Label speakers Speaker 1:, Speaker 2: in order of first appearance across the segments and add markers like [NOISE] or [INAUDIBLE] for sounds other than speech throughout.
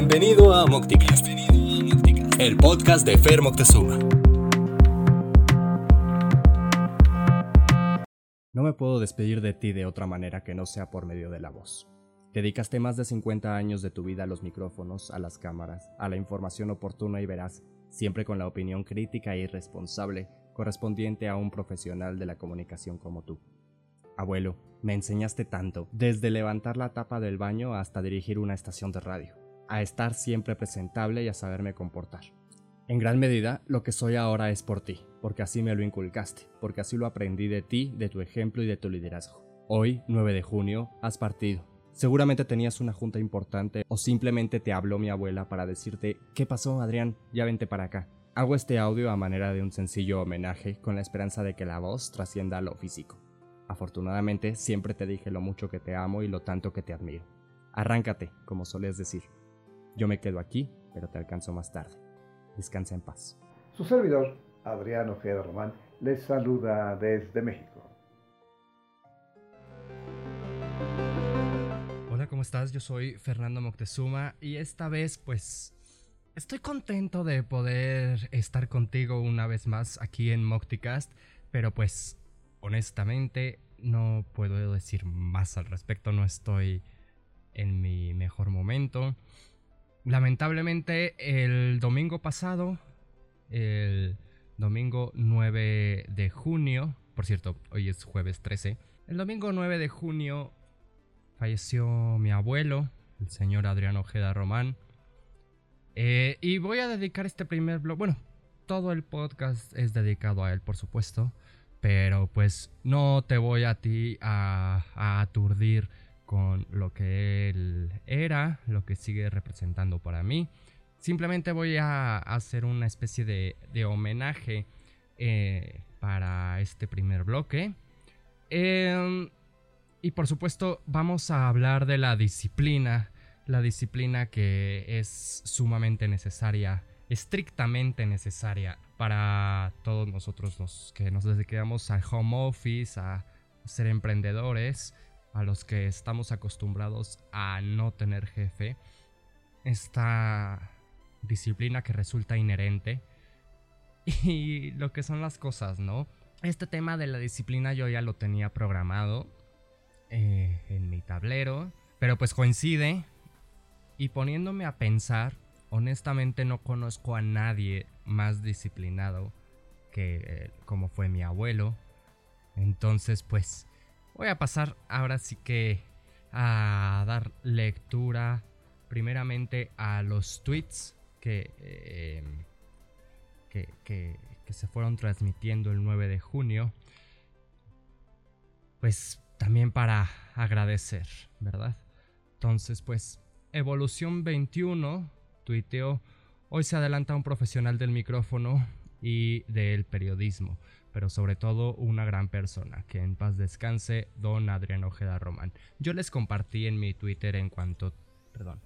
Speaker 1: Bienvenido a Mocticast, el podcast de Fer Moctezuma.
Speaker 2: No me puedo despedir de ti de otra manera que no sea por medio de la voz. Dedicaste más de 50 años de tu vida a los micrófonos, a las cámaras, a la información oportuna y veraz, siempre con la opinión crítica e irresponsable correspondiente a un profesional de la comunicación como tú. Abuelo, me enseñaste tanto, desde levantar la tapa del baño hasta dirigir una estación de radio, a estar siempre presentable y a saberme comportar. En gran medida, lo que soy ahora es por ti, porque así me lo inculcaste, porque así lo aprendí de ti, de tu ejemplo y de tu liderazgo. Hoy, 9 de junio, has partido. Seguramente tenías una junta importante o simplemente te habló mi abuela para decirte, ¿qué pasó Adrián? Ya vente para acá. Hago este audio a manera de un sencillo homenaje con la esperanza de que la voz trascienda a lo físico. Afortunadamente siempre te dije lo mucho que te amo y lo tanto que te admiro. Arráncate, como solías decir. Yo me quedo aquí, pero te alcanzo más tarde. Descansa en paz.
Speaker 3: Su servidor, Adrián Ojeda Román, les saluda desde México.
Speaker 2: Hola, ¿cómo estás? Yo soy Fernando Moctezuma y esta vez pues estoy contento de poder estar contigo una vez más aquí en Mocticast, pero pues honestamente no puedo decir más al respecto, no estoy en mi mejor momento. Lamentablemente el domingo pasado, el domingo 9 de junio, por cierto, hoy es jueves 13, el domingo 9 de junio falleció mi abuelo, el señor Adrián Ojeda Román. Eh, y voy a dedicar este primer blog, bueno, todo el podcast es dedicado a él, por supuesto. Pero pues no te voy a ti a, aturdir con lo que él era, lo que sigue representando para mí. Simplemente voy a hacer una especie de, homenaje eh, para este primer bloque. Em, y por supuesto vamos a hablar de la disciplina, la disciplina que es sumamente necesaria, estrictamente necesaria para todos nosotros los que nos dedicamos al home office, a ser emprendedores, a los que estamos acostumbrados a no tener jefe, esta disciplina que resulta inherente [LAUGHS] y lo que son las cosas, ¿no? Este tema de la disciplina yo ya lo tenía programado eh, en mi tablero, pero pues coincide y poniéndome a pensar, honestamente no conozco a nadie más disciplinado que eh, como fue mi abuelo. Entonces, pues voy a pasar ahora sí que a dar lectura primeramente a los tweets que, eh, que, que, se fueron transmitiendo el 9 de junio. Pues también para agradecer, ¿verdad? Entonces, pues Evolución 21 tuiteó Hoy se adelanta un profesional del micrófono y del periodismo, pero sobre todo una gran persona. Que en paz descanse, don Adrián Ojeda Román. Yo les compartí en mi Twitter en cuanto... Perdón.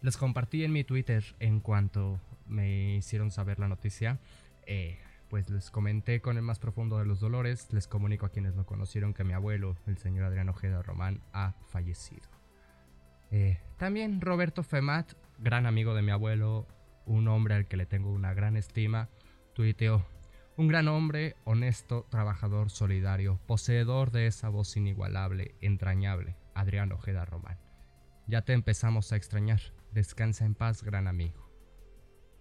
Speaker 2: Les compartí en mi Twitter en cuanto me hicieron saber la noticia. Eh, pues les comenté con el más profundo de los dolores. Les comunico a quienes lo conocieron que mi abuelo, el señor Adrián Ojeda Román, ha fallecido. Eh, también Roberto Femat, gran amigo de mi abuelo, un hombre al que le tengo una gran estima, tuiteó, un gran hombre, honesto, trabajador, solidario, poseedor de esa voz inigualable, entrañable, Adrián Ojeda Román. Ya te empezamos a extrañar, descansa en paz, gran amigo.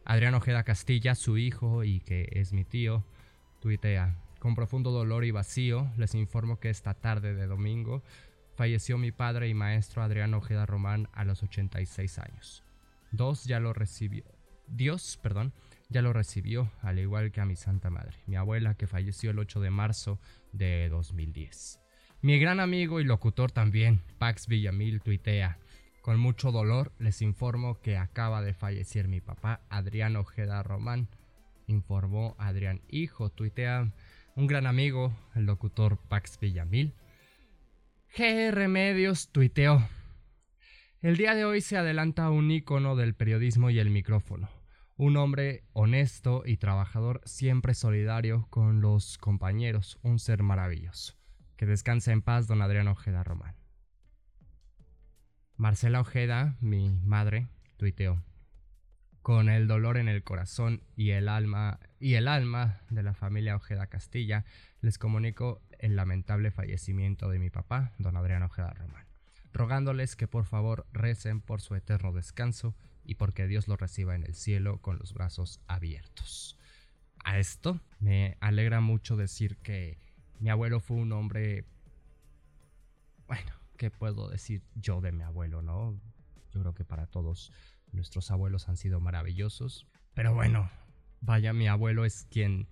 Speaker 2: Adrián Ojeda Castilla, su hijo y que es mi tío, tuitea, con profundo dolor y vacío, les informo que esta tarde de domingo falleció mi padre y maestro Adrián Ojeda Román a los 86 años. Dos ya lo recibió, Dios, perdón, ya lo recibió, al igual que a mi Santa Madre, mi abuela que falleció el 8 de marzo de 2010. Mi gran amigo y locutor también, Pax Villamil, tuitea. Con mucho dolor les informo que acaba de fallecer mi papá, Adrián Ojeda Román. Informó Adrián Hijo, tuitea un gran amigo, el locutor Pax Villamil. GR Medios tuiteó. El día de hoy se adelanta un icono del periodismo y el micrófono un hombre honesto y trabajador, siempre solidario con los compañeros, un ser maravilloso. Que descanse en paz, don Adrián Ojeda Román. Marcela Ojeda, mi madre, tuiteó. Con el dolor en el corazón y el alma y el alma de la familia Ojeda Castilla, les comunico el lamentable fallecimiento de mi papá, don Adrián Ojeda Román, rogándoles que por favor recen por su eterno descanso y porque Dios lo reciba en el cielo con los brazos abiertos. A esto me alegra mucho decir que mi abuelo fue un hombre bueno, ¿qué puedo decir yo de mi abuelo, no? Yo creo que para todos nuestros abuelos han sido maravillosos. Pero bueno, vaya, mi abuelo es quien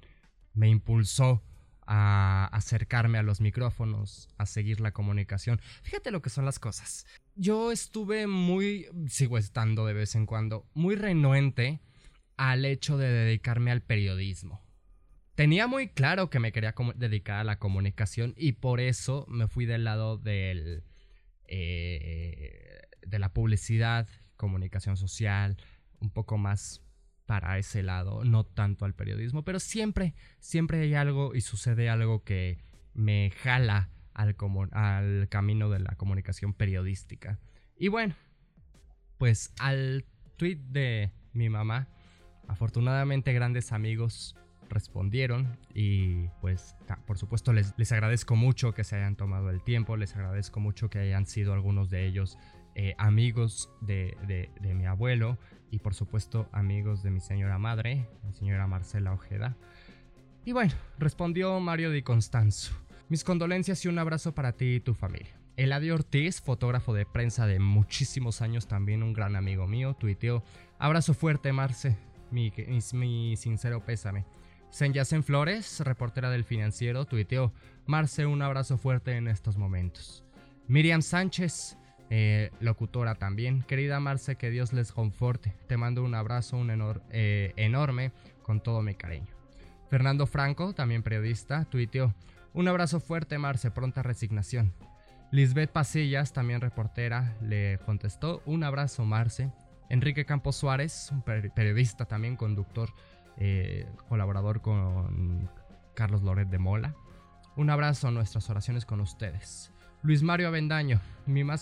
Speaker 2: me impulsó a acercarme a los micrófonos, a seguir la comunicación. Fíjate lo que son las cosas. Yo estuve muy, sigo estando de vez en cuando, muy renuente al hecho de dedicarme al periodismo. Tenía muy claro que me quería dedicar a la comunicación y por eso me fui del lado del, eh, de la publicidad, comunicación social, un poco más para ese lado, no tanto al periodismo, pero siempre, siempre hay algo y sucede algo que me jala al, al camino de la comunicación periodística. Y bueno, pues al tweet de mi mamá, afortunadamente grandes amigos respondieron y pues por supuesto les, les, agradezco mucho que se hayan tomado el tiempo, les agradezco mucho que hayan sido algunos de ellos eh, amigos de, de, mi abuelo y por supuesto amigos de mi señora madre, la señora Marcela Ojeda. Y bueno, respondió Mario Di Constanzo. Mis condolencias y un abrazo para ti y tu familia. Eladio Ortiz, fotógrafo de prensa de muchísimos años, también un gran amigo mío, tuiteó, abrazo fuerte Marce, mi, mi, mi sincero pésame. Senyacen Flores, reportera del financiero, tuiteó, Marce, un abrazo fuerte en estos momentos. Miriam Sánchez, eh, locutora también. Querida Marce, que Dios les conforte. Te mando un abrazo un eh, enorme con todo mi cariño. Fernando Franco, también periodista, tuiteó, un abrazo fuerte Marce, pronta resignación. Lisbeth Pasillas, también reportera, le contestó, un abrazo Marce. Enrique Campos Suárez, un periodista también, conductor, eh, colaborador con Carlos Loret de Mola. Un abrazo, nuestras oraciones con ustedes. Luis Mario Avendaño, mi más,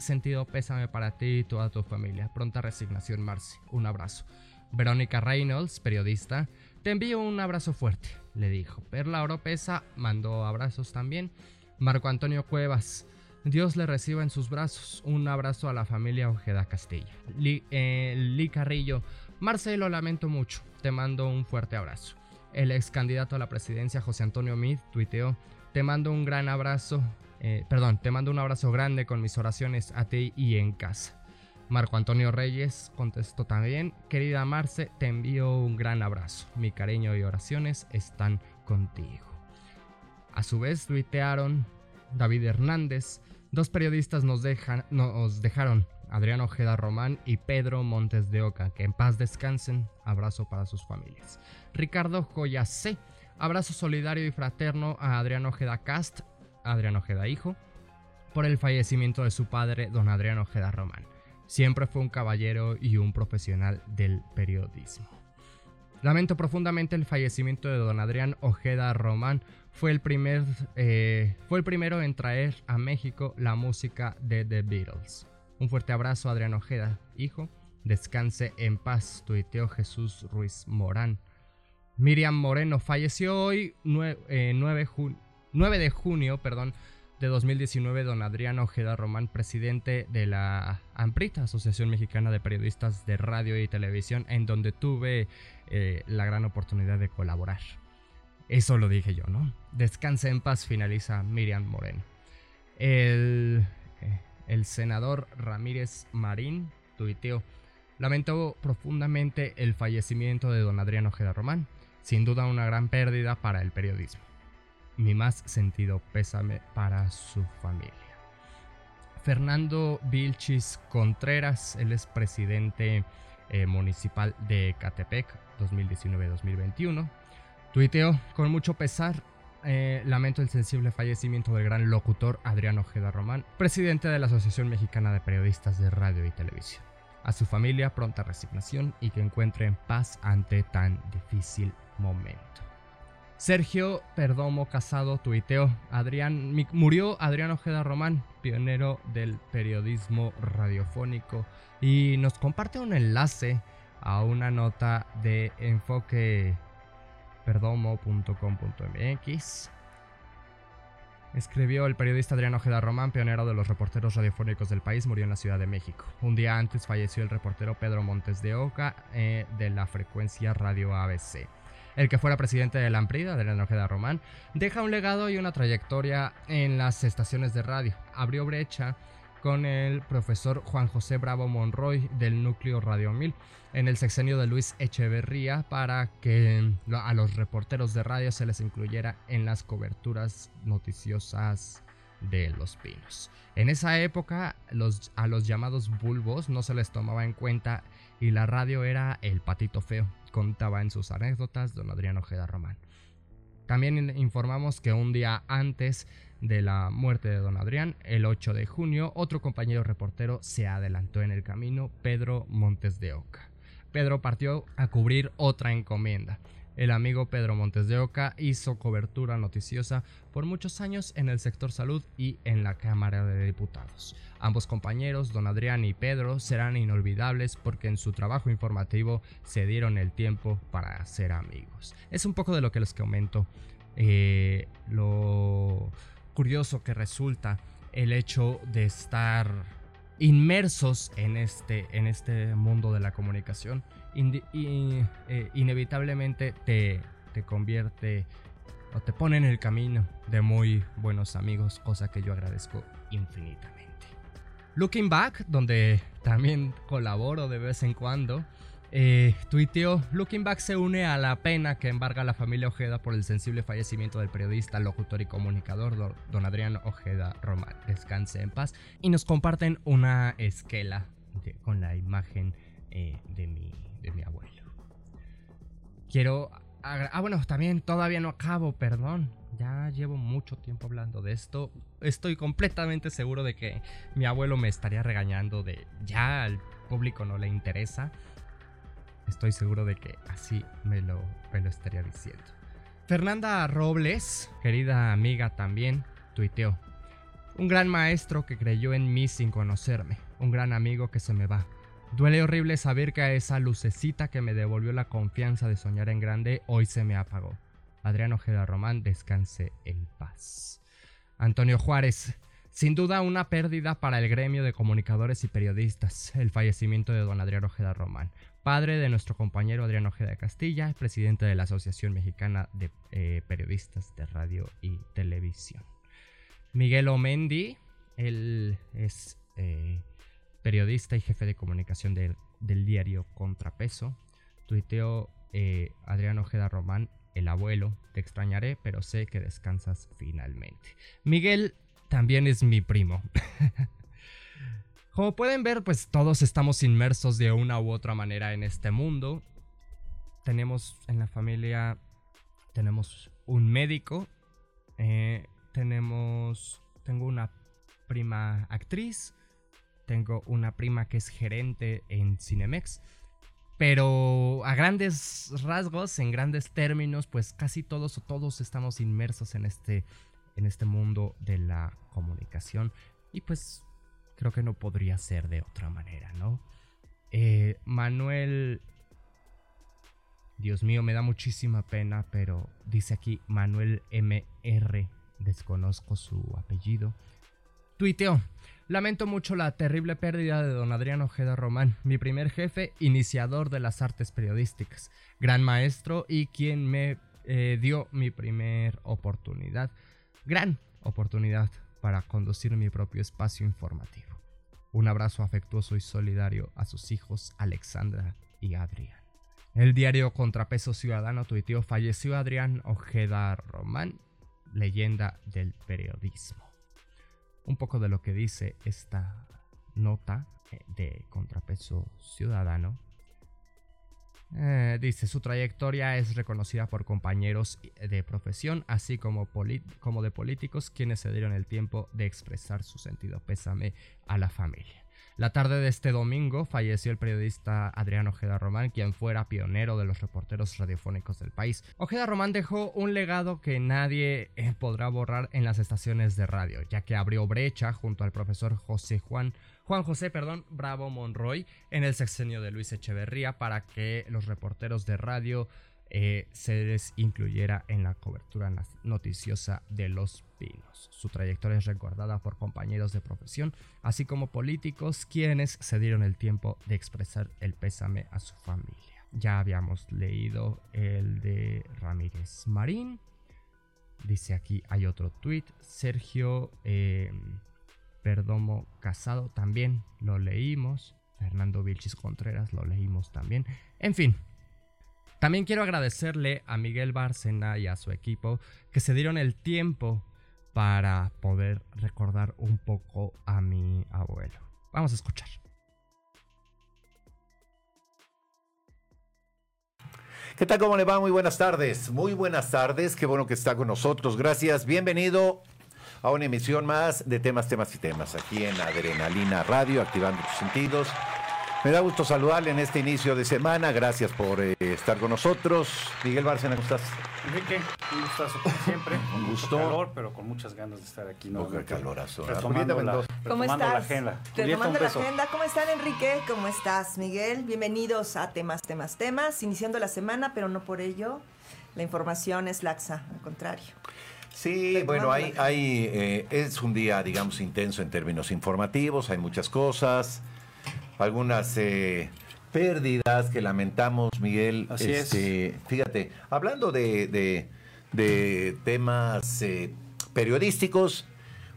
Speaker 2: sentido pésame para ti y toda tu familia. Pronta resignación, Marci. Un abrazo. Verónica Reynolds, periodista, te envío un abrazo fuerte, le dijo. Perla Oropesa mandó abrazos también. Marco Antonio Cuevas, Dios le reciba en sus brazos. Un abrazo a la familia Ojeda Castilla. Lee, eh, Carrillo, Marcelo, lamento mucho. Te mando un fuerte abrazo. El ex candidato a la presidencia, José Antonio Mid, tuiteó, te mando un gran abrazo, eh, perdón, te mando un abrazo grande con mis oraciones a ti y en casa. Marco Antonio Reyes contestó también, querida Marce, te envío un gran abrazo. Mi cariño y oraciones están contigo. A su vez tuitearon David Hernández, dos periodistas nos, dejan, nos dejaron, Adrián Ojeda Román y Pedro Montes de Oca, que en paz descansen, abrazo para sus familias. Ricardo Joyacé, abrazo solidario y fraterno a Adrián Ojeda Cast, Adrián Ojeda hijo, por el fallecimiento de su padre, don Adrián Ojeda Román. Siempre fue un caballero y un profesional del periodismo. Lamento profundamente el fallecimiento de don Adrián Ojeda Román. Fue el, primer, eh, fue el primero en traer a México la música de The Beatles. Un fuerte abrazo, Adrián Ojeda, hijo. Descanse en paz, tuiteó Jesús Ruiz Morán. Miriam Moreno falleció hoy 9, eh, 9 junio 9 de junio, perdón, de 2019, don Adrián Ojeda Román, presidente de la AMPRIT, Asociación Mexicana de Periodistas de Radio y Televisión, en donde tuve eh, la gran oportunidad de colaborar. Eso lo dije yo, ¿no? Descanse en paz, finaliza Miriam Moreno. El, eh, senador Ramírez Marín tuiteó, lamentó profundamente el fallecimiento de don Adrián Ojeda Román, sin duda una gran pérdida para el periodismo mi más sentido pésame para su familia. Fernando Vilchis Contreras, él es presidente eh, municipal de Catepec 2019-2021. Tuiteo, con mucho pesar, eh, lamento el sensible fallecimiento del gran locutor Adrián Ojeda Román, presidente de la Asociación Mexicana de Periodistas de Radio y Televisión. A su familia, pronta resignación y que encuentren paz ante tan difícil momento. Sergio Perdomo Casado tuiteó, Adrián, murió Adrián Ojeda Román, pionero del periodismo radiofónico, y nos comparte un enlace a una nota de enfoqueperdomo.com.mx. Escribió el periodista Adrián Ojeda Román, pionero de los reporteros radiofónicos del país, murió en la Ciudad de México. Un día antes falleció el reportero Pedro Montes de Oca eh, de la frecuencia Radio ABC el que fuera presidente de la Amprida, de la Ojeda Román, deja un legado y una trayectoria en las estaciones de radio. Abrió brecha con el profesor Juan José Bravo Monroy del núcleo Radio 1000 en el sexenio de Luis Echeverría para que a los reporteros de radio se les incluyera en las coberturas noticiosas de los pinos. En esa época los, a los llamados bulbos no se les tomaba en cuenta y la radio era el patito feo, contaba en sus anécdotas don Adrián Ojeda Román. También informamos que un día antes de la muerte de don Adrián, el 8 de junio, otro compañero reportero se adelantó en el camino, Pedro Montes de Oca. Pedro partió a cubrir otra encomienda. El amigo Pedro Montes de Oca hizo cobertura noticiosa por muchos años en el sector salud y en la Cámara de Diputados. Ambos compañeros, don Adrián y Pedro, serán inolvidables porque en su trabajo informativo se dieron el tiempo para ser amigos. Es un poco de lo que les comento. Eh, lo curioso que resulta el hecho de estar inmersos en este, en este mundo de la comunicación eh, inevitablemente te, te convierte o te pone en el camino de muy buenos amigos, cosa que yo agradezco infinitamente. Looking Back, donde también colaboro de vez en cuando, eh, tuiteó, Looking Back se une a la pena que embarga la familia Ojeda por el sensible fallecimiento del periodista, locutor y comunicador don Adrián Ojeda Román. Descanse en paz. Y nos comparten una esquela con la imagen eh, de mi de mi abuelo. Quiero... Ah, bueno, también todavía no acabo, perdón. Ya llevo mucho tiempo hablando de esto. Estoy completamente seguro de que mi abuelo me estaría regañando de ya al público no le interesa. Estoy seguro de que así me lo, me lo estaría diciendo. Fernanda Robles, querida amiga también, tuiteó. Un gran maestro que creyó en mí sin conocerme. Un gran amigo que se me va. Duele horrible saber que esa lucecita que me devolvió la confianza de soñar en grande hoy se me apagó. Adrián Ojeda Román, descanse en paz. Antonio Juárez, sin duda una pérdida para el gremio de comunicadores y periodistas, el fallecimiento de don Adrián Ojeda Román, padre de nuestro compañero Adrián Ojeda de Castilla, presidente de la Asociación Mexicana de eh, Periodistas de Radio y Televisión. Miguel Omendi, él es eh, periodista y jefe de comunicación del diario Contrapeso, tuiteó eh, Adrián Ojeda Román, el abuelo, te extrañaré, pero sé que descansas finalmente. Miguel también es mi primo. [LAUGHS] Como pueden ver, pues todos estamos inmersos de una u otra manera en este mundo. Tenemos en la familia, tenemos un médico, eh, tenemos, tengo una prima actriz, tengo una prima que es gerente en Cinemex. Pero a grandes rasgos, en grandes términos, pues casi todos o todos estamos inmersos en este, en este mundo de la comunicación. Y pues creo que no podría ser de otra manera, ¿no? Eh, Manuel... Dios mío, me da muchísima pena, pero dice aquí Manuel MR, desconozco su apellido. Tuiteó, Lamento mucho la terrible pérdida de don Adrián Ojeda Román, mi primer jefe, iniciador de las artes periodísticas, gran maestro y quien me eh, dio mi primer oportunidad, gran oportunidad para conducir mi propio espacio informativo. Un abrazo afectuoso y solidario a sus hijos Alexandra y Adrián. El diario Contrapeso Ciudadano tuiteó falleció Adrián Ojeda Román, leyenda del periodismo un poco de lo que dice esta nota eh, de contrapeso ciudadano. Eh, dice, su trayectoria es reconocida por compañeros de profesión, así como, como de políticos, quienes se dieron el tiempo de expresar su sentido pésame a la familia. La tarde de este domingo falleció el periodista Adrián Ojeda Román, quien fuera pionero de los reporteros radiofónicos del país. Ojeda Román dejó un legado que nadie eh, podrá borrar en las estaciones de radio, ya que abrió brecha junto al profesor José Juan Juan José, perdón, Bravo Monroy en el sexenio de Luis Echeverría para que los reporteros de radio eh, se les incluyera en la cobertura noticiosa de Los Pinos. Su trayectoria es recordada por compañeros de profesión, así como políticos quienes se dieron el tiempo de expresar el pésame a su familia. Ya habíamos leído el de Ramírez Marín. Dice aquí, hay otro tweet. Sergio eh, Perdomo Casado también lo leímos. Fernando Vilchis Contreras lo leímos también. En fin, también quiero agradecerle a Miguel Bárcena y a su equipo que se dieron el tiempo para poder recordar un poco a mi abuelo. Vamos a escuchar.
Speaker 4: ¿Qué tal? ¿Cómo le va? Muy buenas tardes. Muy buenas tardes. Qué bueno que está con nosotros. Gracias. Bienvenido a una emisión más de temas, temas y temas aquí en Adrenalina Radio, activando tus sentidos. Me da gusto saludarle en este inicio de semana. Gracias por eh, estar con nosotros. Miguel Bárcena, ¿cómo estás?
Speaker 5: Enrique, un gustazo como siempre. [LAUGHS]
Speaker 4: un gusto.
Speaker 5: calor, pero con muchas ganas de estar aquí.
Speaker 4: No, qué calorazo.
Speaker 5: Retomando, la,
Speaker 6: ¿Cómo estás?
Speaker 5: la agenda.
Speaker 6: Retomando la agenda. ¿Cómo están, Enrique? ¿Cómo estás, Miguel? Bienvenidos a Temas, Temas, Temas. Iniciando la semana, pero no por ello. La información es laxa, al contrario.
Speaker 4: Sí, bueno, hay, hay eh, es un día, digamos, intenso en términos informativos, hay muchas cosas algunas eh, pérdidas que lamentamos, Miguel.
Speaker 5: Así
Speaker 4: este, Fíjate, hablando de, temas eh, periodísticos,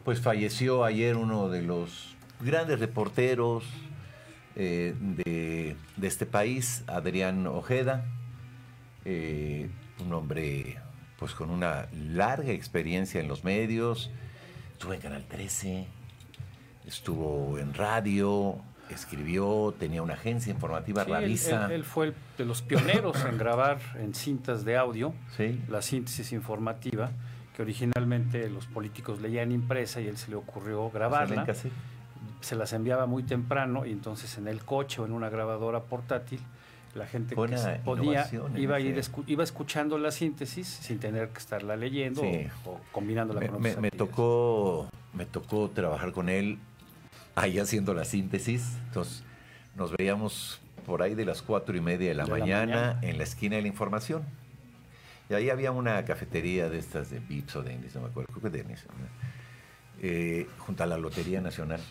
Speaker 4: pues falleció ayer uno de los grandes reporteros eh, de, este país, Adrián Ojeda, un hombre pues con una larga experiencia en los medios, estuvo en Canal 13, estuvo en radio, escribió, tenía una agencia informativa,
Speaker 5: sí, Él, fue de los pioneros en grabar en cintas de audio la síntesis informativa, que originalmente los políticos leían impresa y él se le ocurrió grabarla. Se las enviaba muy temprano y entonces en el coche o en una grabadora portátil la gente que podía iba, ir, iba escuchando la síntesis sin tener que estarla leyendo o, combinándola
Speaker 4: con otras me, tocó me tocó trabajar con él ahí haciendo la síntesis. Entonces, nos veíamos por ahí de las cuatro y media de la, mañana, en la esquina de la información. Y ahí había una cafetería de estas de Vips o de Denis, no me acuerdo, creo que de eh, junto a la Lotería Nacional.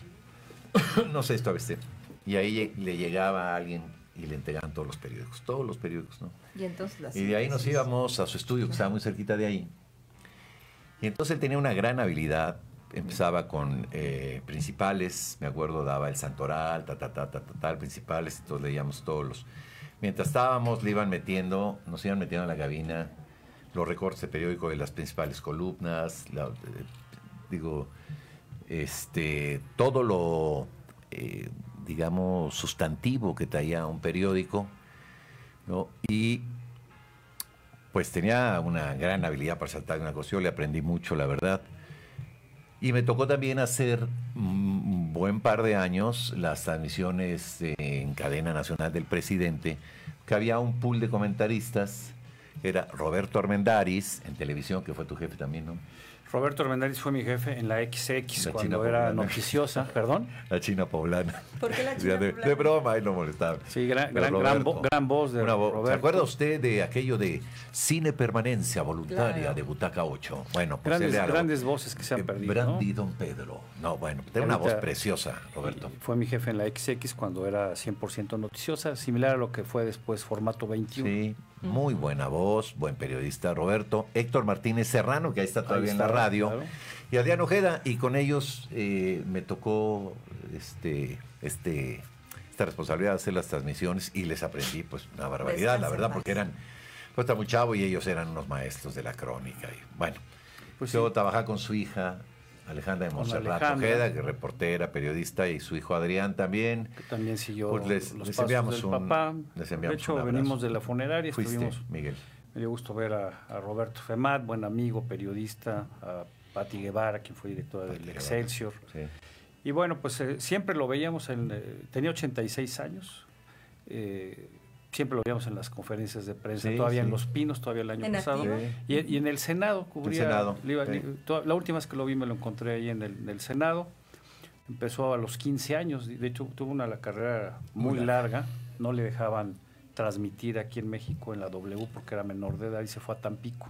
Speaker 4: [COUGHS] no sé, esto a veces. Y ahí le llegaba a alguien y le entregaban todos los periódicos, todos los periódicos, ¿no?
Speaker 6: Y, entonces
Speaker 4: y de ahí nos íbamos a su estudio, que estaba muy cerquita de ahí. Y entonces él tenía una gran habilidad empezaba con eh, principales, me acuerdo, daba el santoral, ta, ta, ta, ta, ta, principales, entonces leíamos todos los... Mientras estábamos, le iban metiendo, nos iban metiendo en la cabina los recortes de periódico de las principales columnas, eh, digo, este, todo lo, eh, digamos, sustantivo que traía un periódico. Y pues tenía una gran habilidad para saltar una cosa, yo le aprendí mucho, la verdad. Y me tocó también hacer un buen par de años las transmisiones en cadena nacional del presidente, que había un pool de comentaristas, era Roberto Armendaris, en televisión, que fue tu jefe también, ¿no?
Speaker 5: Roberto Armendáriz fue mi jefe en la XX cuando era noticiosa, perdón. [LAUGHS]
Speaker 4: La China poblana.
Speaker 6: ¿Por qué la [LAUGHS] China
Speaker 4: de,
Speaker 6: poblana?
Speaker 4: De broma, ahí lo molestaba.
Speaker 5: Sí, gran, gran, gran, voz de Roberto.
Speaker 4: ¿Se acuerda usted de aquello de cine permanencia voluntaria de Butaca 8? Bueno,
Speaker 5: pues grandes, grandes voces que se han perdido.
Speaker 4: Brandy Don Pedro. No, bueno, tiene una voz preciosa, Roberto.
Speaker 5: Fue mi jefe en la XX cuando era 100% noticiosa, similar a lo que fue después formato 21.
Speaker 4: Sí, muy buena voz, buen periodista Roberto. Héctor Martínez Serrano, que ahí está todavía en la radio. Y Adrián Ojeda, y con ellos eh, me tocó este, este, esta responsabilidad de hacer las transmisiones y les aprendí pues una barbaridad, la verdad, porque eran, pues está muy chavo y ellos eran unos maestros de la crónica. Y, bueno, pues yo trabajaba con su hija, Alejandra de Monserrat Ojeda, que es reportera, periodista, y su hijo Adrián también.
Speaker 5: Que también siguió
Speaker 4: pues les,
Speaker 5: los
Speaker 4: les
Speaker 5: pasos
Speaker 4: enviamos
Speaker 5: del
Speaker 4: un,
Speaker 5: papá.
Speaker 4: Les enviamos
Speaker 5: de hecho,
Speaker 4: un
Speaker 5: venimos de la funeraria,
Speaker 4: Fuiste,
Speaker 5: estuvimos...
Speaker 4: Miguel.
Speaker 5: Me dio gusto ver a, a, Roberto Femat, buen amigo, periodista, a Patti Guevara, quien fue directora del Excelsior.
Speaker 4: Sí.
Speaker 5: Y bueno, pues eh, siempre lo veíamos, en, eh, tenía 86 años, eh, siempre lo veíamos en las conferencias de prensa, todavía en Los Pinos, todavía el año pasado. Y, en el Senado, cubría. la última vez que lo vi me lo encontré ahí en el, Senado. Empezó a los 15 años, de hecho tuvo una carrera muy, larga. no le dejaban transmitir aquí en México en la W porque era menor de edad y se fue a Tampico.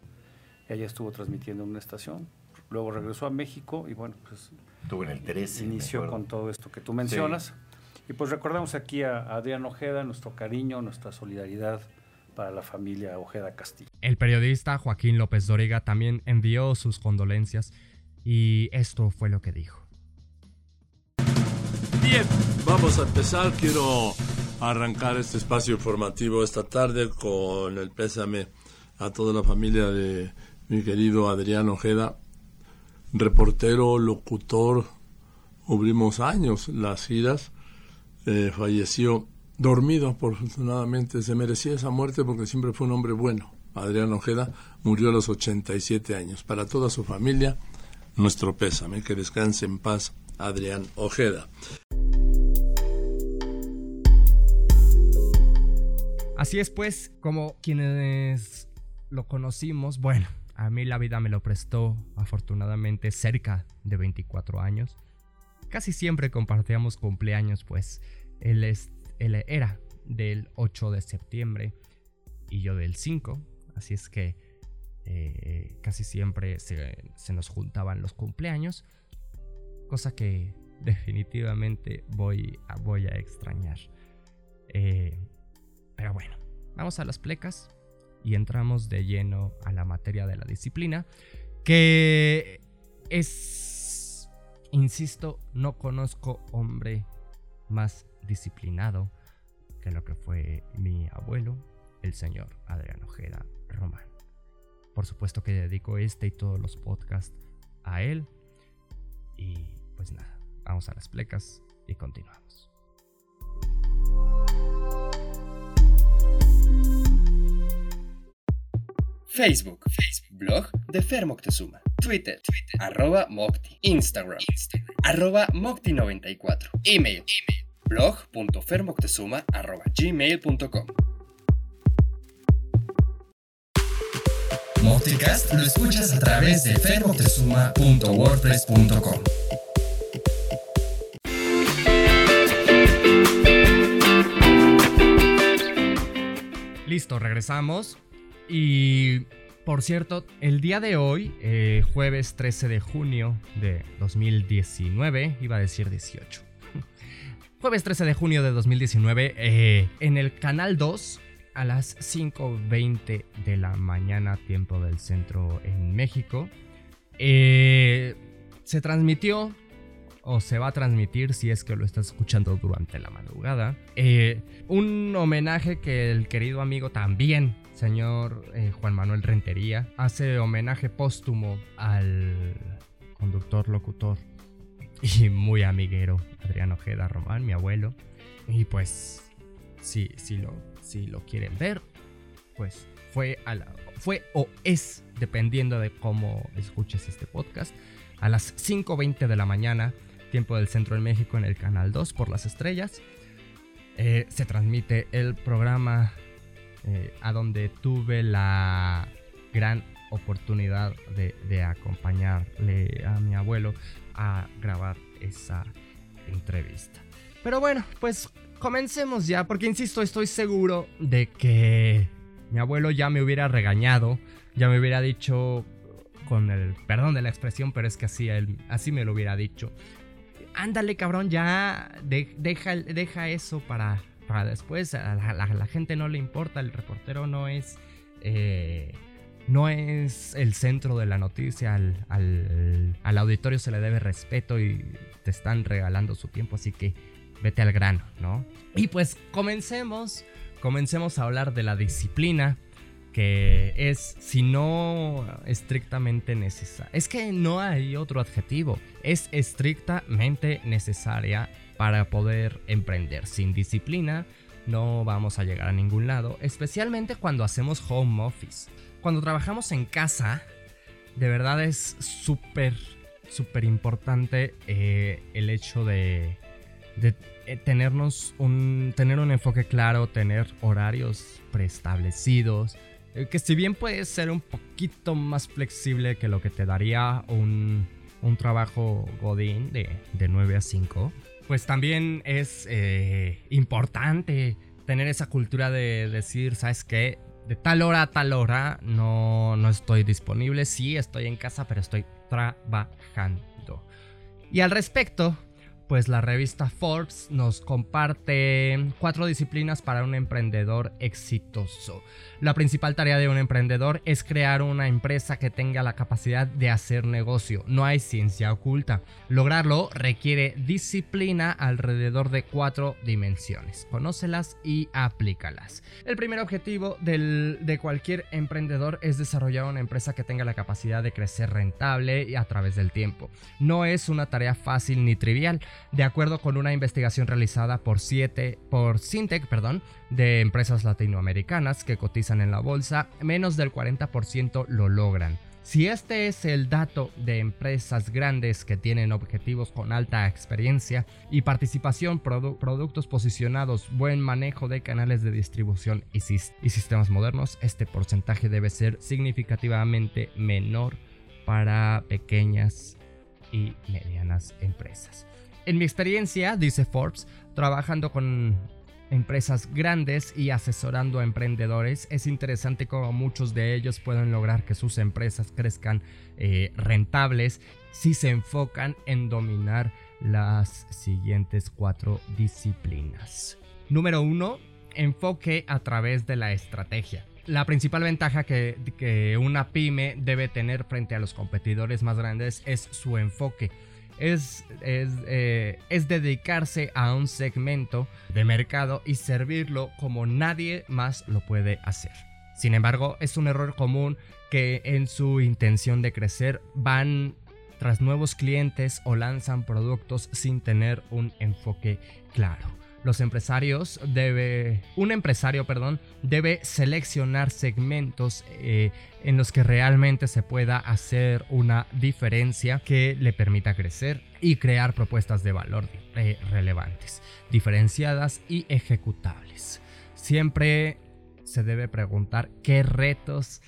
Speaker 5: Y allá estuvo transmitiendo en una estación. Luego regresó a México y bueno, pues...
Speaker 4: Estuvo en el 13.
Speaker 5: Inició con todo esto que tú mencionas. Y pues recordamos aquí a Adrián Ojeda, nuestro cariño, nuestra solidaridad para la familia Ojeda Castillo.
Speaker 2: El periodista Joaquín López Dóriga también envió sus condolencias y esto fue lo que dijo.
Speaker 7: Bien, vamos a empezar. Quiero arrancar este espacio informativo esta tarde con el pésame a toda la familia de mi querido Adrián Ojeda, reportero, locutor, cubrimos años las giras eh, falleció dormido, afortunadamente. Se merecía esa muerte porque siempre fue un hombre bueno. Adrián Ojeda murió a los 87 años. Para toda su familia, nuestro pésame. Que descanse en paz, Adrián Ojeda.
Speaker 2: Así es pues, como quienes lo conocimos, bueno, a mí la vida me lo prestó afortunadamente cerca de 24 años. Casi siempre compartíamos cumpleaños, pues él, era del 8 de septiembre y yo del 5, así es que eh, casi siempre se, nos juntaban los cumpleaños, cosa que definitivamente voy a, voy a extrañar. Eh, pero bueno, vamos a las plecas y entramos de lleno a la materia de la disciplina, que es Insisto, no conozco hombre más disciplinado que lo que fue mi abuelo, el señor Adrián Ojeda Román. Por supuesto que dedico este y todos los podcasts a él. Y pues nada, vamos a las plecas y continuamos.
Speaker 1: Facebook, Facebook, blog de Fer Moctezuma. Twitter, Twitter, arroba Mocti. Instagram, Instagram, arroba Mocti94. Email, email, blog.fermoctezuma arroba gmail.com. Mocticast lo escuchas a través de fermoctezuma.wordpress.com.
Speaker 2: Listo, regresamos. Y por cierto, el día de hoy, eh, jueves 13 de junio de 2019, iba a decir 18. [LAUGHS] jueves 13 de junio de 2019, eh, en el canal 2, a las 5.20 de la mañana, tiempo del centro en México, eh, se transmitió o se va a transmitir si es que lo estás escuchando durante la madrugada. un homenaje que el querido amigo también señor eh, Juan Manuel Rentería hace homenaje póstumo al conductor locutor y muy amiguero Adrián Ojeda Román, mi abuelo. Y pues, si, si, lo, si lo quieren ver, pues fue, a fue o es, dependiendo de cómo escuches este podcast, a las 5.20 de la mañana, tiempo del centro de México, en el canal 2 por las estrellas. Eh, se transmite el programa eh, a donde tuve la gran oportunidad de, acompañarle a mi abuelo a grabar esa entrevista. Pero bueno, pues comencemos ya, porque insisto, estoy seguro de que mi abuelo ya me hubiera regañado, ya me hubiera dicho, con el perdón de la expresión, pero es que así, él, así me lo hubiera dicho. Ándale, cabrón, ya deja, deja eso para, para después. A la, gente no le importa, el reportero no es. Eh, no es el centro de la noticia, al, al, auditorio se le debe respeto y te están regalando su tiempo, así que vete al grano, ¿no? Y pues comencemos, comencemos a hablar de la disciplina, que es, si no estrictamente necesaria, es que no hay otro adjetivo, es estrictamente necesaria para poder emprender. Sin disciplina no vamos a llegar a ningún lado, especialmente cuando hacemos home office. Cuando trabajamos en casa, de verdad es súper súper importante eh, el hecho de, eh, tenernos un, tener un enfoque claro, tener horarios preestablecidos, eh, que si bien puede ser un poquito más flexible que lo que te daría un, un trabajo godín de, de 9 a 5, pues también es importante tener esa cultura de decir, ¿sabes qué? De tal hora a tal hora no, no estoy disponible. Sí, estoy en casa, pero estoy trabajando. Y al respecto, pues la revista Forbes nos comparte cuatro disciplinas para un emprendedor exitoso. La principal tarea de un emprendedor es crear una empresa que tenga la capacidad de hacer negocio. No hay ciencia oculta. Lograrlo requiere disciplina alrededor de cuatro dimensiones. Conócelas y aplícalas. El primer objetivo de cualquier emprendedor es desarrollar una empresa que tenga la capacidad de crecer rentable y a través del tiempo. No es una tarea fácil ni trivial de acuerdo con una investigación realizada por, siete, por Sintec perdón, de empresas latinoamericanas que cotizan en la bolsa, menos del 40% lo logran. Si este es el dato de empresas grandes que tienen objetivos con alta experiencia y participación, productos posicionados, buen manejo de canales de distribución y, y sistemas modernos, este porcentaje debe ser significativamente menor para pequeñas y medianas empresas. En mi experiencia, dice Forbes, trabajando con empresas grandes y asesorando a emprendedores, es interesante cómo muchos de ellos pueden lograr que sus empresas crezcan eh, rentables si se enfocan en dominar las siguientes cuatro disciplinas. Número uno, enfoque a través de la estrategia. La principal ventaja que, que una pyme debe tener frente a los competidores más grandes es su enfoque es, eh, es, dedicarse a un segmento de mercado y servirlo como nadie más lo puede hacer. Sin embargo, es un error común que en su intención de crecer van tras nuevos clientes o lanzan productos sin tener un enfoque claro los empresarios debe, un empresario, perdón, debe seleccionar segmentos eh, en los que realmente se pueda hacer una diferencia que le permita crecer y crear propuestas de valor eh, relevantes, diferenciadas y ejecutables. Siempre se debe preguntar qué retos,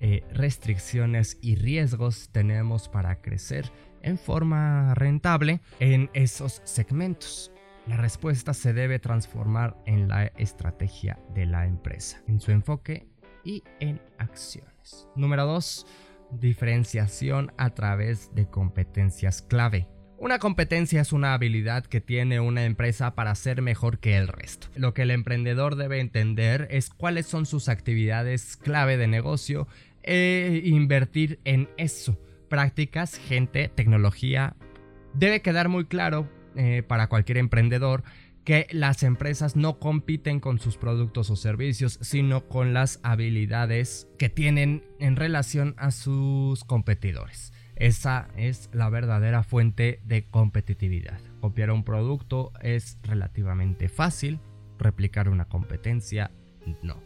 Speaker 2: eh, restricciones y riesgos tenemos para crecer en forma rentable en esos segmentos. La respuesta se debe transformar en la estrategia de la empresa, en su enfoque y en acciones. Número 2. Diferenciación a través de competencias clave. Una competencia es una habilidad que tiene una empresa para ser mejor que el resto. Lo que el emprendedor debe entender es cuáles son sus actividades clave de negocio e invertir en eso. Prácticas, gente, tecnología. Debe quedar muy claro eh, para cualquier emprendedor que las empresas no compiten con sus productos o servicios, sino con las habilidades que tienen en relación a sus competidores. Esa es la verdadera fuente de competitividad. Copiar un producto es relativamente fácil, replicar una competencia no.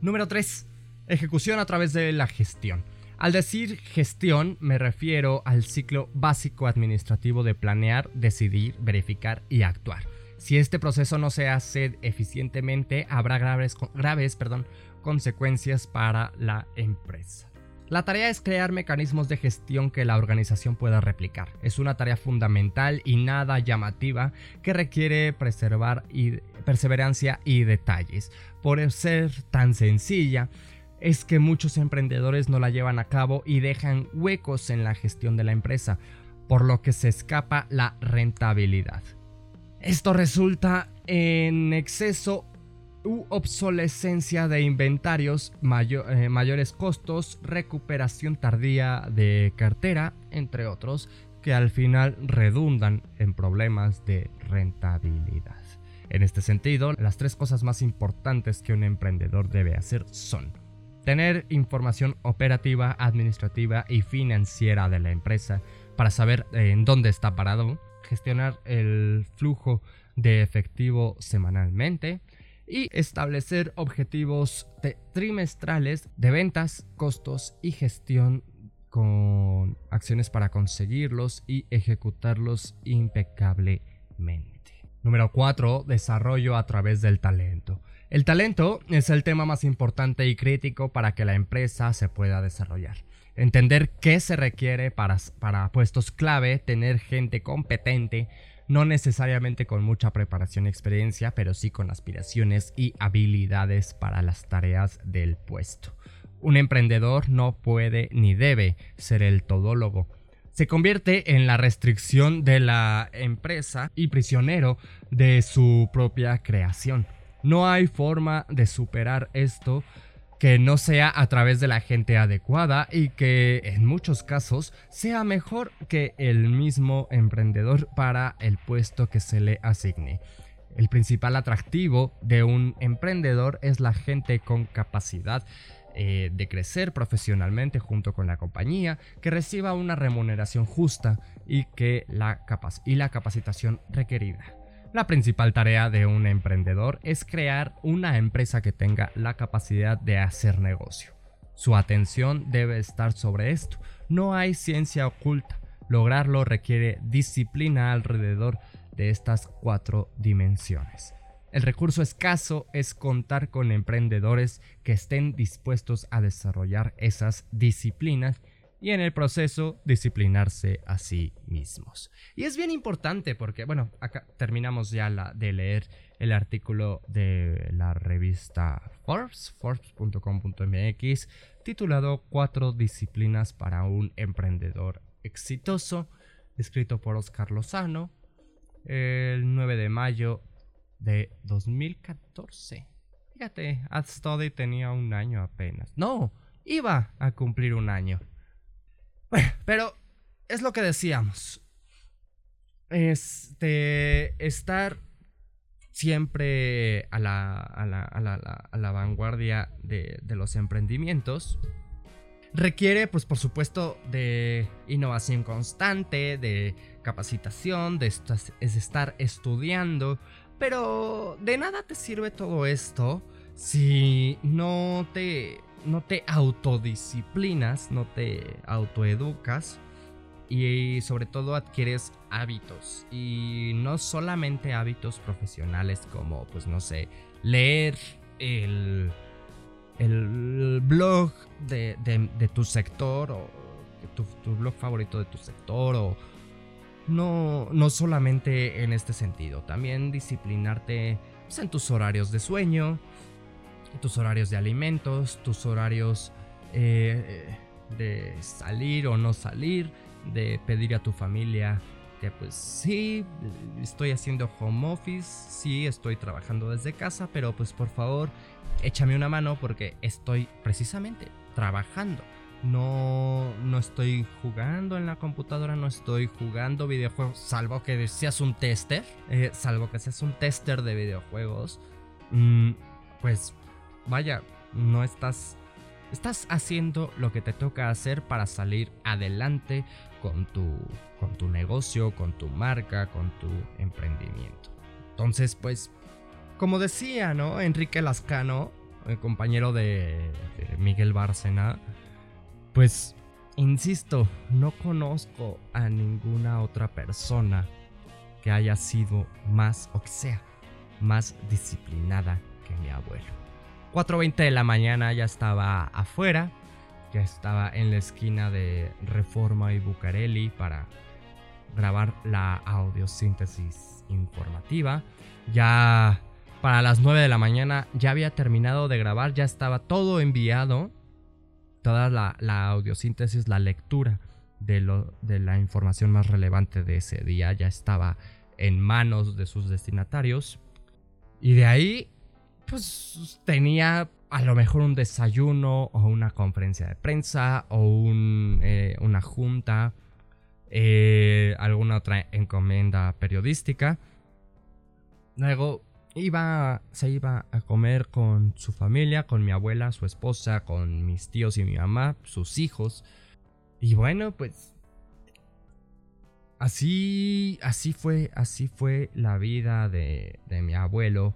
Speaker 2: Número 3. Ejecución a través de la gestión. Al decir gestión me refiero al ciclo básico administrativo de planear, decidir, verificar y actuar. Si este proceso no se hace eficientemente, habrá graves, graves perdón, consecuencias para la empresa. La tarea es crear mecanismos de gestión que la organización pueda replicar. Es una tarea fundamental y nada llamativa que requiere preservar y perseverancia y detalles. Por ser tan sencilla, es que muchos emprendedores no la llevan a cabo y dejan huecos en la gestión de la empresa, por lo que se escapa la rentabilidad. Esto resulta en exceso u obsolescencia de inventarios, eh, mayores costos, recuperación tardía de cartera, entre otros, que al final redundan en problemas de rentabilidad. En este sentido, las tres cosas más importantes que un emprendedor debe hacer son tener información operativa, administrativa y financiera de la empresa para saber eh, en dónde está parado, gestionar el flujo de efectivo semanalmente y establecer objetivos trimestrales de ventas, costos y gestión con acciones para conseguirlos y ejecutarlos impecablemente. Número 4. Desarrollo a través del talento. El talento es el tema más importante y crítico para que la empresa se pueda desarrollar. Entender qué se requiere para, para puestos clave, tener gente competente, no necesariamente con mucha preparación y experiencia, pero sí con aspiraciones y habilidades para las tareas del puesto. Un emprendedor no puede ni debe ser el todólogo. Se convierte en la restricción de la empresa y prisionero de su propia creación. No hay forma de superar esto que no sea a través de la gente adecuada y que en muchos casos sea mejor que el mismo emprendedor para el puesto que se le asigne. El principal atractivo de un emprendedor es la gente con capacidad eh, de crecer profesionalmente junto con la compañía, que reciba una remuneración justa y, que la, y la capacitación requerida. La principal tarea de un emprendedor es crear una empresa que tenga la capacidad de hacer negocio. Su atención debe estar sobre esto. No hay ciencia oculta. Lograrlo requiere disciplina alrededor de estas cuatro dimensiones. El recurso escaso es contar con emprendedores que estén dispuestos a desarrollar esas disciplinas y en el proceso disciplinarse a sí mismos. Y es bien importante porque, bueno, acá terminamos ya de leer el artículo de la revista Forbes, forbes.com.mx, titulado Cuatro disciplinas para un emprendedor exitoso, escrito por Oscar Lozano, el 9 de mayo de 2014. Fíjate, AdStudy tenía un año apenas. No, iba a cumplir un año. Bueno, pero es lo que decíamos. Este, estar siempre a la, a la, a la, a la vanguardia de, de, los emprendimientos requiere, pues por supuesto, de innovación constante, de capacitación, de estar estudiando, pero de nada te sirve todo esto si no te no te autodisciplinas, no te autoeducas y sobre todo adquieres hábitos. Y no solamente hábitos profesionales como pues no sé, leer el, el blog de, tu sector o tu, tu, blog favorito de tu sector o no, no solamente en este sentido, también disciplinarte pues, en tus horarios de sueño, tus horarios de alimentos, tus horarios eh, de salir o no salir, de pedir a tu familia que pues sí, estoy haciendo home office, sí, estoy trabajando desde casa, pero pues por favor, échame una mano porque estoy precisamente trabajando. No, no estoy jugando en la computadora, no estoy jugando videojuegos, salvo que seas un tester, eh, salvo que seas un tester de videojuegos. Mm, pues vaya, no estás estás haciendo lo que te toca hacer para salir adelante con tu con tu negocio, con tu marca, con tu emprendimiento. Entonces, pues como decía, ¿no? Enrique Lascano, el compañero de, de Miguel Bárcena, pues insisto, no conozco a ninguna otra persona que haya sido más o que sea más disciplinada que mi abuelo. 4.20 de la mañana ya estaba afuera, ya estaba en la esquina de Reforma y Bucareli para grabar la audiosíntesis informativa. Ya para las 9 de la mañana ya había terminado de grabar, ya estaba todo enviado, toda la, la audiosíntesis, la lectura de, lo, de la información más relevante de ese día ya estaba en manos de sus destinatarios. Y de ahí pues tenía a lo mejor un desayuno o una conferencia de prensa o eh, una junta, eh, alguna otra encomienda periodística. Luego iba, se iba a comer con su familia, con mi abuela, su esposa, con mis tíos y mi mamá, sus hijos. Y bueno, pues así, así fue, así fue la vida de, de mi abuelo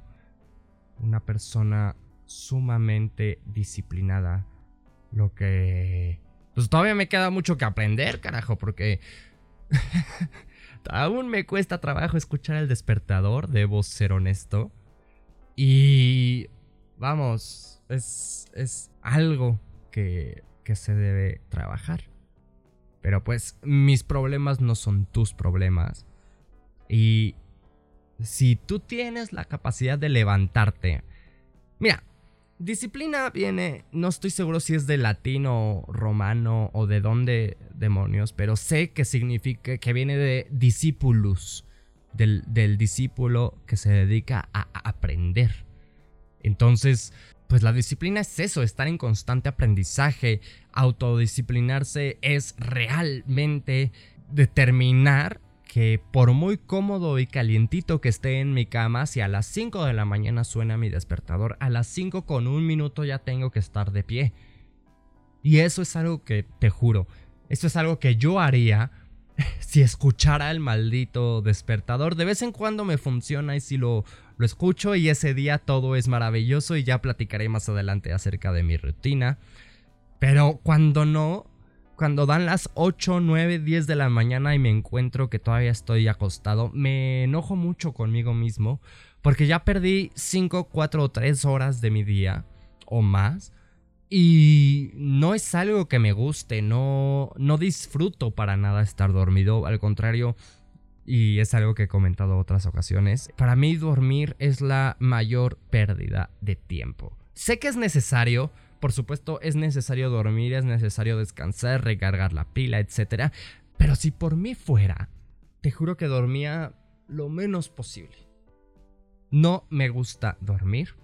Speaker 2: una persona sumamente disciplinada, lo que pues todavía me queda mucho que aprender, carajo, porque [LAUGHS] aún me cuesta trabajo escuchar el despertador, debo ser honesto. Y vamos, es, es algo que, que se debe trabajar. Pero pues mis problemas no son tus problemas. Y si tú tienes la capacidad de levantarte, mira, disciplina viene, no estoy seguro si es de latino, romano o de dónde demonios, pero sé que significa que viene de discipulus, del, del discípulo que se dedica a aprender. Entonces, pues la disciplina es eso, estar en constante aprendizaje, autodisciplinarse es realmente determinar que por muy cómodo y calientito que esté en mi cama, si a las 5 de la mañana suena mi despertador, a las 5 con un minuto ya tengo que estar de pie. Y eso es algo que, te juro, eso es algo que yo haría [LAUGHS] si escuchara el maldito despertador. De vez en cuando me funciona y si lo, lo escucho y ese día todo es maravilloso y ya platicaré más adelante acerca de mi rutina. Pero cuando no, cuando dan las 8, 9, 10 de la mañana y me encuentro que todavía estoy acostado, me enojo mucho conmigo mismo porque ya perdí 5, 4 o 3 horas de mi día o más. Y no es algo que me guste, no, no disfruto para nada estar dormido, al contrario, y es algo que he comentado otras ocasiones, para mí dormir es la mayor pérdida de tiempo. Sé que es necesario, por supuesto, es necesario dormir, es necesario descansar, recargar la pila, etc. Pero si por mí fuera, te juro que dormía lo menos posible. No me gusta dormir.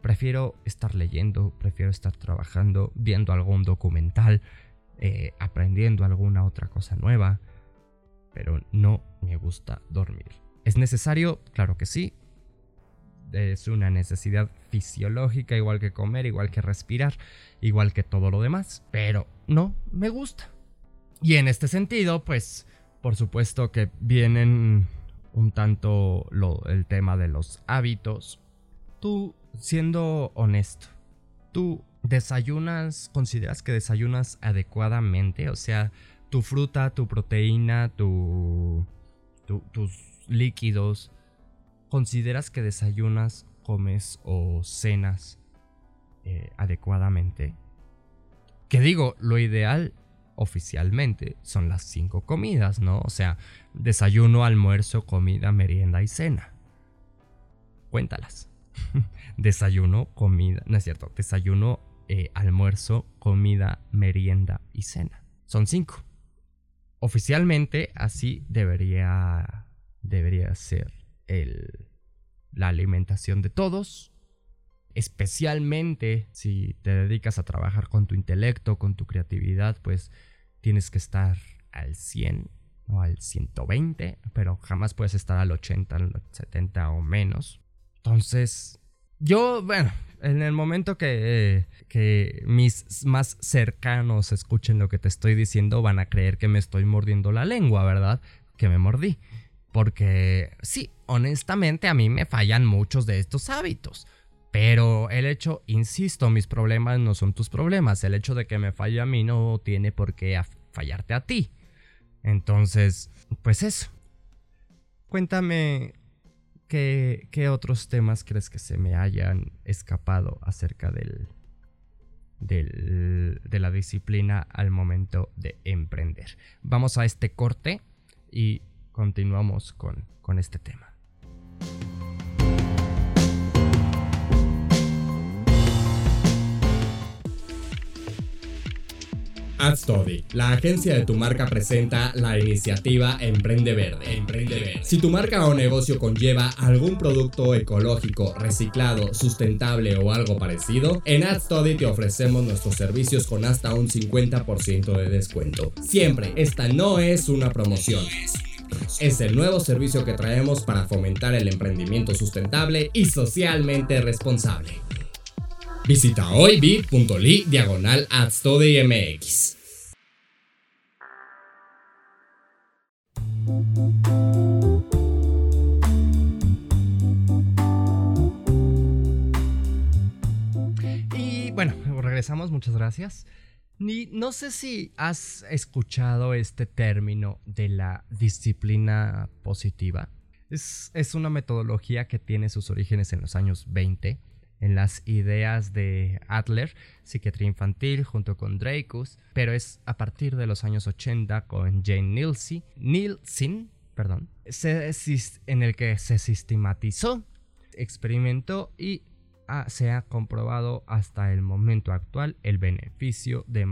Speaker 2: Prefiero estar leyendo, prefiero estar trabajando, viendo algún documental, eh, aprendiendo alguna otra cosa nueva. Pero no me gusta dormir. ¿Es necesario? Claro que sí es una necesidad fisiológica, igual que comer, igual que respirar, igual que todo lo demás. Pero no me gusta. Y en este sentido, pues, por supuesto que vienen un tanto lo, el tema de los hábitos. Tú, siendo honesto, tú desayunas, consideras que desayunas adecuadamente, o sea, tu fruta, tu proteína, tu, tus líquidos, ¿Consideras que desayunas, comes o cenas eh, adecuadamente? Que digo, lo ideal oficialmente son las cinco comidas, ¿no? O sea, desayuno, almuerzo, comida, merienda y cena. Cuéntalas. [LAUGHS] desayuno, comida, no es cierto, desayuno, eh, almuerzo, comida, merienda y cena. Son cinco. Oficialmente así debería, debería ser el, la alimentación de todos, especialmente si te dedicas a trabajar con tu intelecto, con tu creatividad, pues tienes que estar al 100 o al 120, pero jamás puedes estar al 80, al 70 o menos. Entonces, yo, bueno, en el momento que, que mis más cercanos escuchen lo que te estoy diciendo, van a creer que me estoy mordiendo la lengua, ¿verdad? Que me mordí. Porque sí, honestamente a mí me fallan muchos de estos hábitos. Pero el hecho, insisto, mis problemas no son tus problemas. El hecho de que me falle a mí no tiene por qué fallarte a ti. Entonces, pues eso. Cuéntame qué, otros temas crees que se me hayan escapado acerca del, de la disciplina al momento de emprender. Vamos a este corte y continuamos con, con este tema.
Speaker 8: AdStudy, la agencia de tu marca presenta la iniciativa Emprende Verde. Emprende Verde. Si tu marca o negocio conlleva algún producto ecológico, reciclado, sustentable o algo parecido, en AdStudy te ofrecemos nuestros servicios con hasta un 50% de descuento. Siempre, esta no es una promoción. Es el nuevo servicio que traemos para fomentar el emprendimiento sustentable y socialmente responsable. Visita hoy bit.ly diagonal MX.
Speaker 2: Y bueno, regresamos, muchas gracias. No sé si has escuchado este término de la disciplina positiva. Es, es, una metodología que tiene sus orígenes en los años 20, en las ideas de Adler, psiquiatría infantil, junto con Dreykus, pero es a partir de los años 80 con Jane Nielsen, Nielsen perdón, en el que se sistematizó, experimentó y se ha comprobado hasta el momento actual el beneficio de,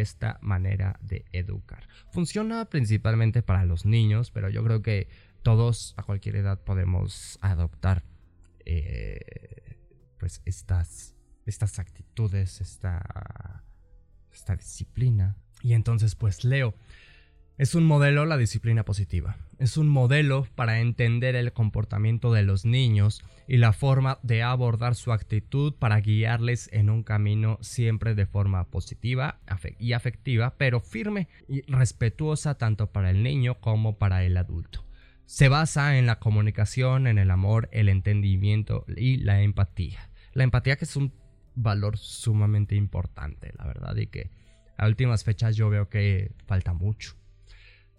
Speaker 2: esta manera de educar. Funciona principalmente para los niños, pero yo creo que todos a cualquier edad podemos adoptar eh, pues estas, estas actitudes, esta, esta disciplina. Y entonces pues leo. Es un modelo la disciplina positiva. Es un modelo para entender el comportamiento de los niños y la forma de abordar su actitud para guiarles en un camino siempre de forma positiva y afectiva, pero firme y respetuosa tanto para el niño como para el adulto. Se basa en la comunicación, en el amor, el entendimiento y la empatía. La empatía que es un valor sumamente importante, la verdad, y que a últimas fechas yo veo que falta mucho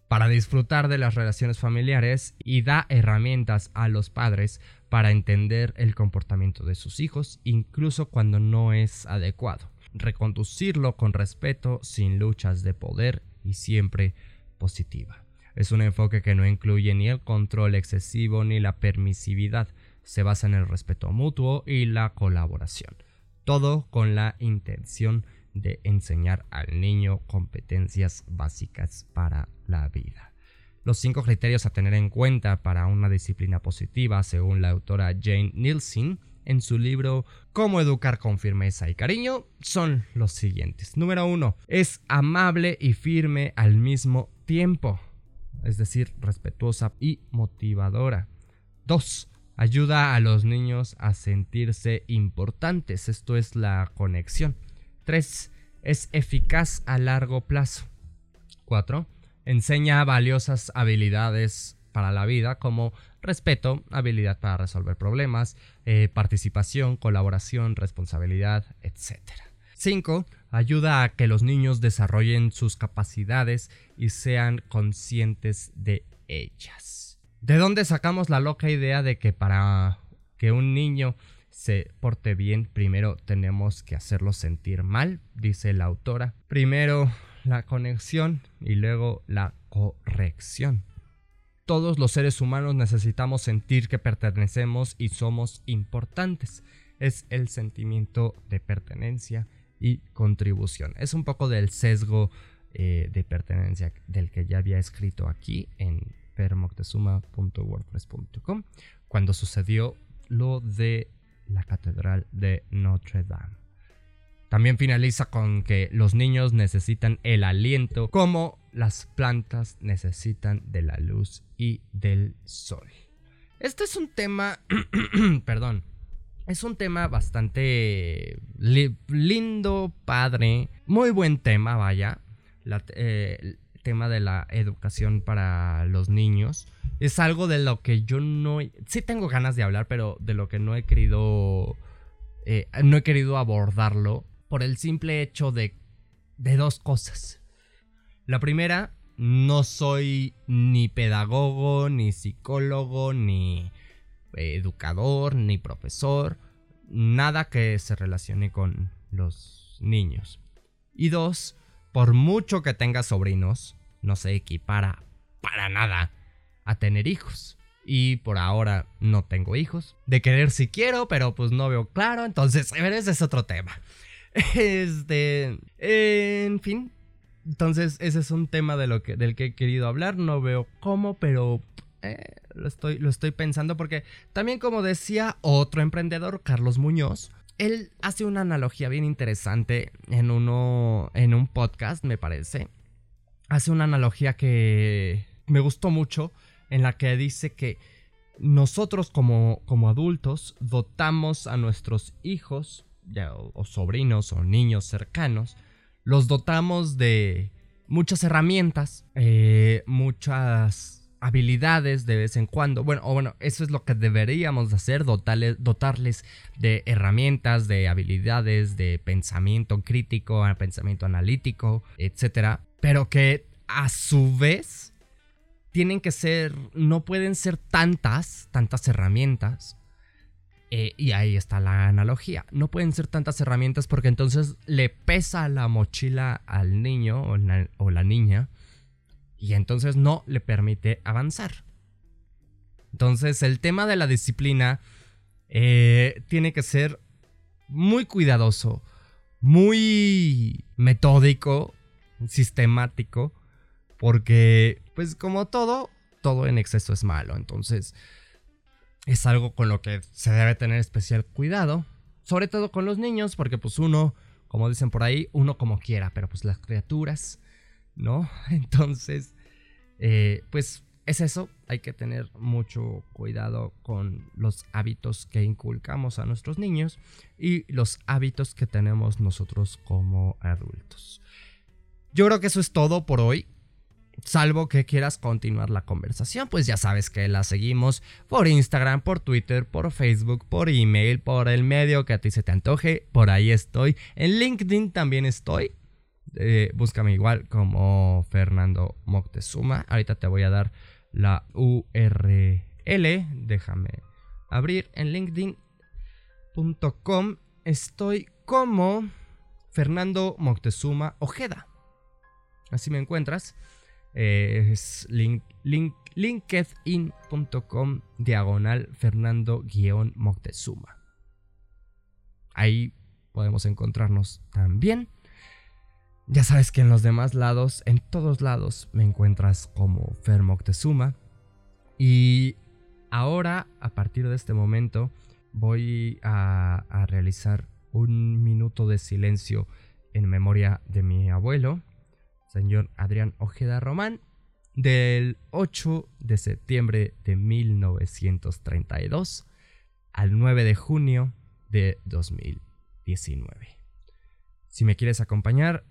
Speaker 2: para disfrutar de las relaciones familiares y da herramientas a los padres para entender el comportamiento de sus hijos, incluso cuando no es adecuado. Reconducirlo con respeto, sin luchas de poder y siempre positiva. Es un enfoque que no incluye ni el control excesivo ni la permisividad. Se basa en el respeto mutuo y la colaboración. Todo con la intención de enseñar al niño competencias básicas para la vida. Los cinco criterios a tener en cuenta para una disciplina positiva, según la autora Jane Nielsen, en su libro Cómo educar con firmeza y cariño, son los siguientes. Número uno, es amable y firme al mismo tiempo, es decir, respetuosa y motivadora. Dos, ayuda a los niños a sentirse importantes, esto es la conexión. 3. Es eficaz a largo plazo. 4. Enseña valiosas habilidades para la vida como respeto, habilidad para resolver problemas, eh, participación, colaboración, responsabilidad, etc. 5. Ayuda a que los niños desarrollen sus capacidades y sean conscientes de ellas. ¿De dónde sacamos la loca idea de que para que un niño se porte bien, primero tenemos que hacerlo sentir mal, dice la autora. Primero la conexión y luego la corrección. Todos los seres humanos necesitamos sentir que pertenecemos y somos importantes. Es el sentimiento de pertenencia y contribución. Es un poco del sesgo eh, de pertenencia del que ya había escrito aquí en permoctezuma.wordpress.com cuando sucedió lo de la Catedral de Notre Dame. También finaliza con que los niños necesitan el aliento como las plantas necesitan de la luz y del sol. Este es un tema, [CLEARS THROAT] perdón, es un tema bastante lindo, padre, muy buen tema, vaya. Eh, el tema de la educación para los niños es algo de lo que yo no... Sí tengo ganas de hablar, pero de lo que no he querido... Eh, no he querido abordarlo por el simple hecho de, de dos cosas. La primera, no soy ni pedagogo, ni psicólogo, ni educador, ni profesor. Nada que se relacione con los niños. Y dos, por mucho que tenga sobrinos, no se equipara para nada a tener hijos. Y por ahora no tengo hijos. De querer si quiero, pero pues no veo claro. Entonces, ese es otro tema. [LAUGHS] Este. En fin. Entonces, ese es un tema de lo que, del que he querido hablar. No veo cómo, pero eh, lo, estoy, lo estoy pensando porque también como decía otro emprendedor, Carlos Muñoz, él hace una analogía bien interesante en uno, en un podcast, me parece. Hace una analogía que me gustó mucho en la que dice que nosotros como, como adultos dotamos a nuestros hijos o, sobrinos o niños cercanos, los dotamos de muchas herramientas, eh, muchas habilidades de vez en cuando. Bueno, o bueno, eso es lo que deberíamos hacer, dotarles, dotarles de herramientas, de habilidades, de pensamiento crítico, pensamiento analítico, etcétera. Pero que a su vez tienen que ser, no pueden ser tantas, tantas herramientas. Eh, y ahí está la analogía. No pueden ser tantas herramientas porque entonces le pesa la mochila al niño o la niña y entonces no le permite avanzar. Entonces el tema de la disciplina eh, tiene que ser muy cuidadoso, muy metódico, sistemático, porque pues como todo, todo en exceso es malo. Entonces es algo con lo que se debe tener especial cuidado, sobre todo con los niños, porque pues uno, como dicen por ahí, uno como quiera, pero pues las criaturas ¿no? [LAUGHS] Entonces, eh, pues es eso, hay que tener mucho cuidado con los hábitos que inculcamos a nuestros niños y los hábitos que tenemos nosotros como adultos. Yo creo que eso es todo por hoy. Salvo que quieras continuar la conversación, pues ya sabes que la seguimos por Instagram, por Twitter, por Facebook, por email, por el medio que a ti se te antoje. Por ahí estoy. En LinkedIn también estoy. Eh, búscame igual como Fernando Moctezuma. Ahorita te voy a dar la URL. Déjame abrir en linkedin.com. Estoy como Fernando Moctezuma Ojeda. Así me encuentras. Eh, es linkedin.com diagonal Fernando-Moctezuma. Ahí podemos encontrarnos también. Ya sabes que en los demás lados, en todos lados, me encuentras como Fer Moctezuma. Y ahora, a partir de este momento, voy a, a realizar un minuto de silencio en memoria de mi abuelo, señor Adrián Ojeda Román, del 8 de septiembre de 1932 al 9 de junio de 2019. Si me quieres acompañar,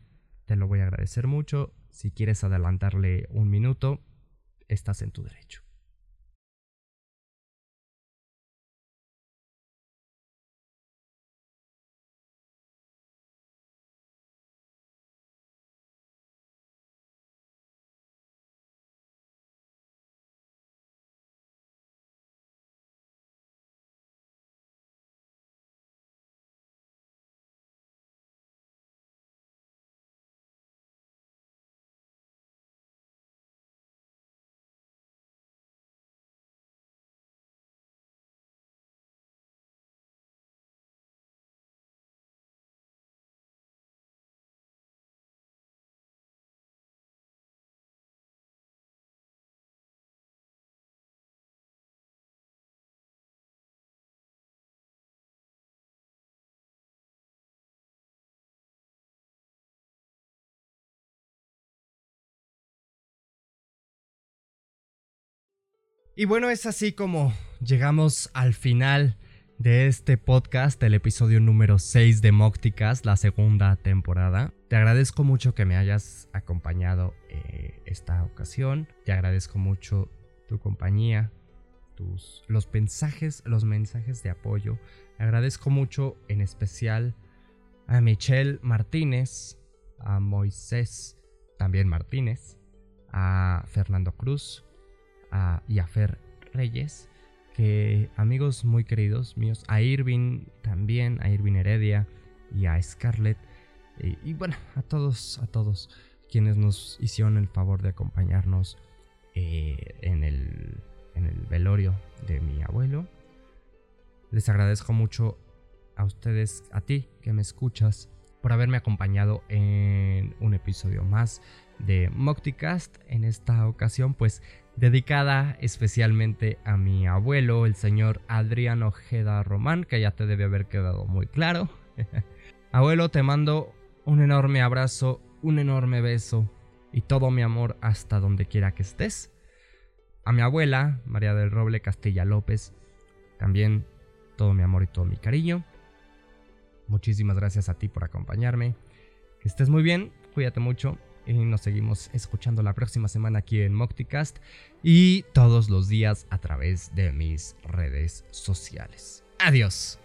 Speaker 2: te lo voy a agradecer mucho. Si quieres adelantarle un minuto, estás en tu derecho. Y bueno, es así como llegamos al final de este podcast, el episodio número 6 de Mocticast, la segunda temporada. Te agradezco mucho que me hayas acompañado eh, esta ocasión. Te agradezco mucho tu compañía, tus, los mensajes, los mensajes de apoyo. agradezco mucho en especial a Michelle Martínez, a Moisés también Martínez, a Fernando Cruz, a, y Reyes, que amigos muy queridos míos, a Irving también, a Irving Heredia y a Scarlett, y, bueno, a todos, a todos quienes nos hicieron el favor de acompañarnos eh, en, el, en el velorio de mi abuelo. Les agradezco mucho a ustedes, a ti que me escuchas, por haberme acompañado en un episodio más de Mocticast. En esta ocasión, pues dedicada especialmente a mi abuelo, el señor Adrián Ojeda Román, que ya te debe haber quedado muy claro. [LAUGHS] abuelo, te mando un enorme abrazo, un enorme beso y todo mi amor hasta donde quiera que estés. A mi abuela, María del Roble Castilla López, también todo mi amor y todo mi cariño. Muchísimas gracias a ti por acompañarme. Que estés muy bien, cuídate mucho
Speaker 9: Y nos seguimos escuchando la próxima semana aquí en Mocticast y todos los días a través de mis redes sociales. Adiós.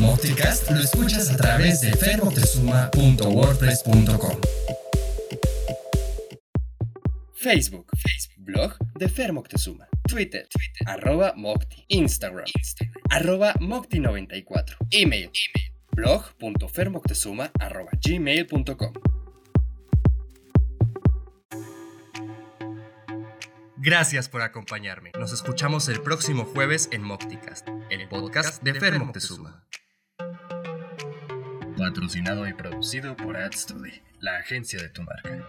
Speaker 2: Mocticast lo escuchas a través de fermoctezuma.wordpress.com Facebook, Facebook, blog de Fer Moctezuma. Twitter, Twitter, arroba Mocti. Instagram, Instagram, arroba Mocti94. Email, email, blog.fermoctezuma arroba gmail.com. Gracias por acompañarme. Nos escuchamos el próximo jueves en Mocticast, el podcast de Fer Moctezuma. Patrocinado y producido por AdStudy, la agencia de tu marca.